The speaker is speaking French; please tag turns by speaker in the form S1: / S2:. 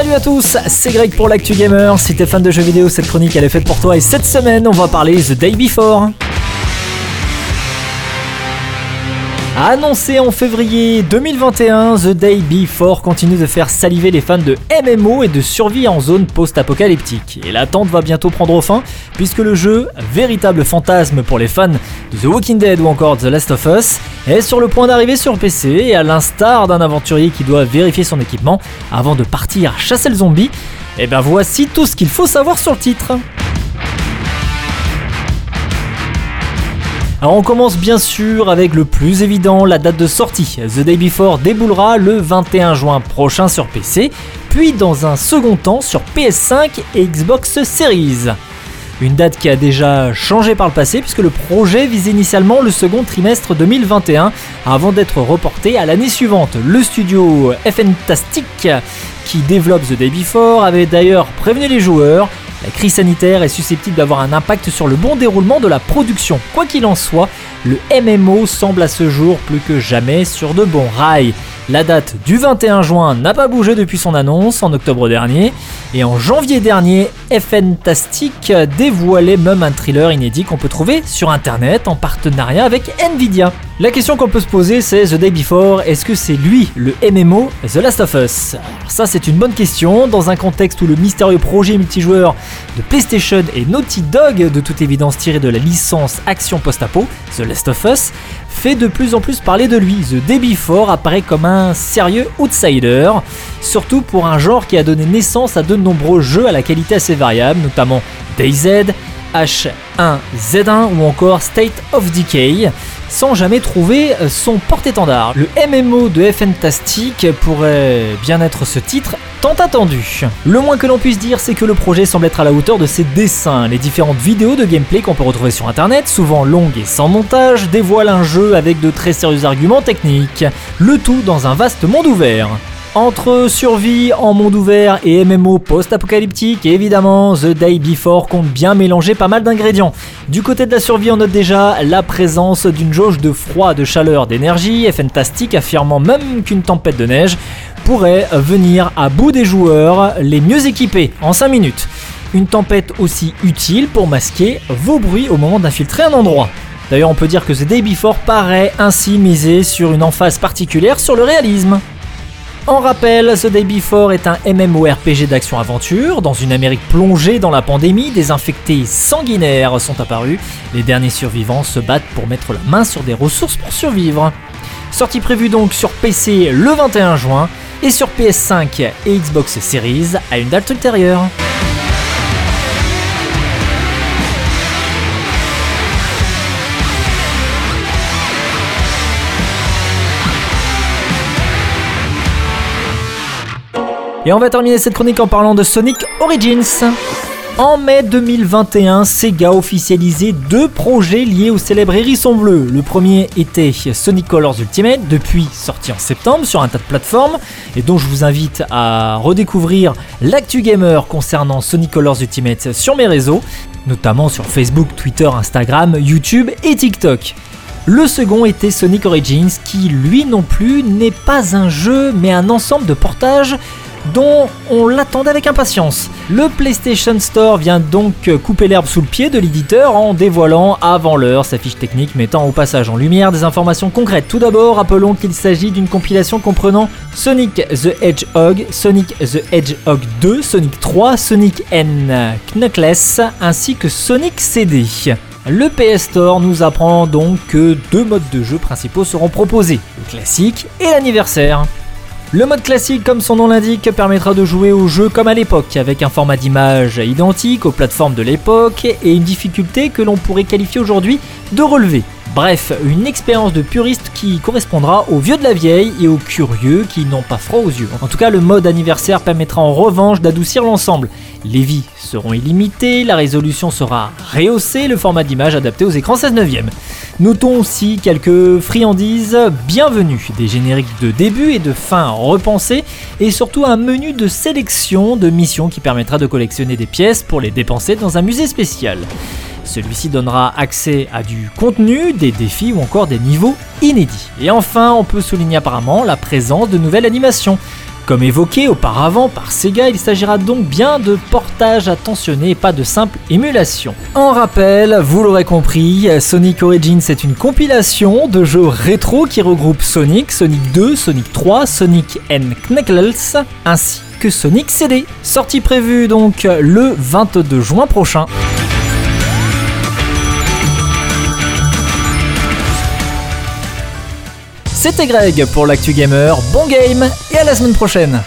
S1: Salut à tous, c'est Greg pour l'actu gamer. Si t'es fan de jeux vidéo, cette chronique elle est faite pour toi et cette semaine on va parler The Day Before. Annoncé en février 2021, The Day Before continue de faire saliver les fans de MMO et de survie en zone post-apocalyptique. Et l'attente va bientôt prendre fin, puisque le jeu, véritable fantasme pour les fans de The Walking Dead ou encore The Last of Us, est sur le point d'arriver sur PC et à l'instar d'un aventurier qui doit vérifier son équipement avant de partir chasser le zombie, et ben voici tout ce qu'il faut savoir sur le titre. On commence bien sûr avec le plus évident, la date de sortie. The Day Before déboulera le 21 juin prochain sur PC, puis dans un second temps sur PS5 et Xbox Series. Une date qui a déjà changé par le passé puisque le projet visait initialement le second trimestre 2021 avant d'être reporté à l'année suivante. Le studio Fantastic qui développe The Day Before avait d'ailleurs prévenu les joueurs la crise sanitaire est susceptible d'avoir un impact sur le bon déroulement de la production. Quoi qu'il en soit, le MMO semble à ce jour plus que jamais sur de bons rails. La date du 21 juin n'a pas bougé depuis son annonce en octobre dernier, et en janvier dernier, Fantastic dévoilait même un thriller inédit qu'on peut trouver sur internet en partenariat avec Nvidia. La question qu'on peut se poser c'est The Day Before, est-ce que c'est lui le MMO The Last of Us? Ça c'est une bonne question, dans un contexte où le mystérieux projet multijoueur de PlayStation et Naughty Dog, de toute évidence tiré de la licence action post-apo, The Last of Us, fait de plus en plus parler de lui. The Day Before apparaît comme un sérieux outsider, surtout pour un genre qui a donné naissance à de nombreux jeux à la qualité assez variable, notamment DayZ, H1Z1 ou encore State of Decay, sans jamais trouver son porte-étendard. Le MMO de Fantastic pourrait bien être ce titre tant attendu. Le moins que l'on puisse dire, c'est que le projet semble être à la hauteur de ses dessins. Les différentes vidéos de gameplay qu'on peut retrouver sur internet, souvent longues et sans montage, dévoilent un jeu avec de très sérieux arguments techniques, le tout dans un vaste monde ouvert. Entre survie en monde ouvert et MMO post-apocalyptique, évidemment, The Day Before compte bien mélanger pas mal d'ingrédients. Du côté de la survie, on note déjà la présence d'une jauge de froid, de chaleur, d'énergie, et fantastique, affirmant même qu'une tempête de neige pourrait venir à bout des joueurs les mieux équipés en 5 minutes. Une tempête aussi utile pour masquer vos bruits au moment d'infiltrer un endroit. D'ailleurs, on peut dire que The Day Before paraît ainsi miser sur une emphase particulière sur le réalisme. En rappel, The Day Before est un MMORPG d'action-aventure. Dans une Amérique plongée dans la pandémie, des infectés sanguinaires sont apparus. Les derniers survivants se battent pour mettre la main sur des ressources pour survivre. Sortie prévue donc sur PC le 21 juin et sur PS5 et Xbox Series à une date ultérieure. Et on va terminer cette chronique en parlant de Sonic Origins. En mai 2021, Sega officialisé deux projets liés au célèbre hérisson bleu. Le premier était Sonic Colors Ultimate, depuis sorti en septembre sur un tas de plateformes, et dont je vous invite à redécouvrir l'actu gamer concernant Sonic Colors Ultimate sur mes réseaux, notamment sur Facebook, Twitter, Instagram, YouTube et TikTok. Le second était Sonic Origins, qui lui non plus n'est pas un jeu, mais un ensemble de portages dont on l'attendait avec impatience. Le PlayStation Store vient donc couper l'herbe sous le pied de l'éditeur en dévoilant avant l'heure sa fiche technique mettant au passage en lumière des informations concrètes. Tout d'abord, rappelons qu'il s'agit d'une compilation comprenant Sonic the Hedgehog, Sonic the Hedgehog 2, Sonic 3, Sonic N Knuckles ainsi que Sonic CD. Le PS Store nous apprend donc que deux modes de jeu principaux seront proposés, le classique et l'anniversaire. Le mode classique, comme son nom l'indique, permettra de jouer au jeu comme à l'époque, avec un format d'image identique aux plateformes de l'époque et une difficulté que l'on pourrait qualifier aujourd'hui de relevé. Bref, une expérience de puriste qui correspondra aux vieux de la vieille et aux curieux qui n'ont pas froid aux yeux. En tout cas, le mode anniversaire permettra en revanche d'adoucir l'ensemble. Les vies seront illimitées, la résolution sera rehaussée, le format d'image adapté aux écrans 16 neuvième. Notons aussi quelques friandises bienvenues, des génériques de début et de fin repensés, et surtout un menu de sélection de missions qui permettra de collectionner des pièces pour les dépenser dans un musée spécial. Celui-ci donnera accès à du contenu, des défis ou encore des niveaux inédits. Et enfin, on peut souligner apparemment la présence de nouvelles animations Comme évoqué auparavant par Sega, il s'agira donc bien de portage attentionné et pas de simple émulation. En rappel, vous l'aurez compris, Sonic Origins est une compilation de jeux rétro qui regroupe Sonic, Sonic 2, Sonic 3, Sonic and Knuckles, ainsi que Sonic CD. Sortie prévue donc le 22 juin prochain. C'était Greg pour l'actu gamer, bon game et à la semaine prochaine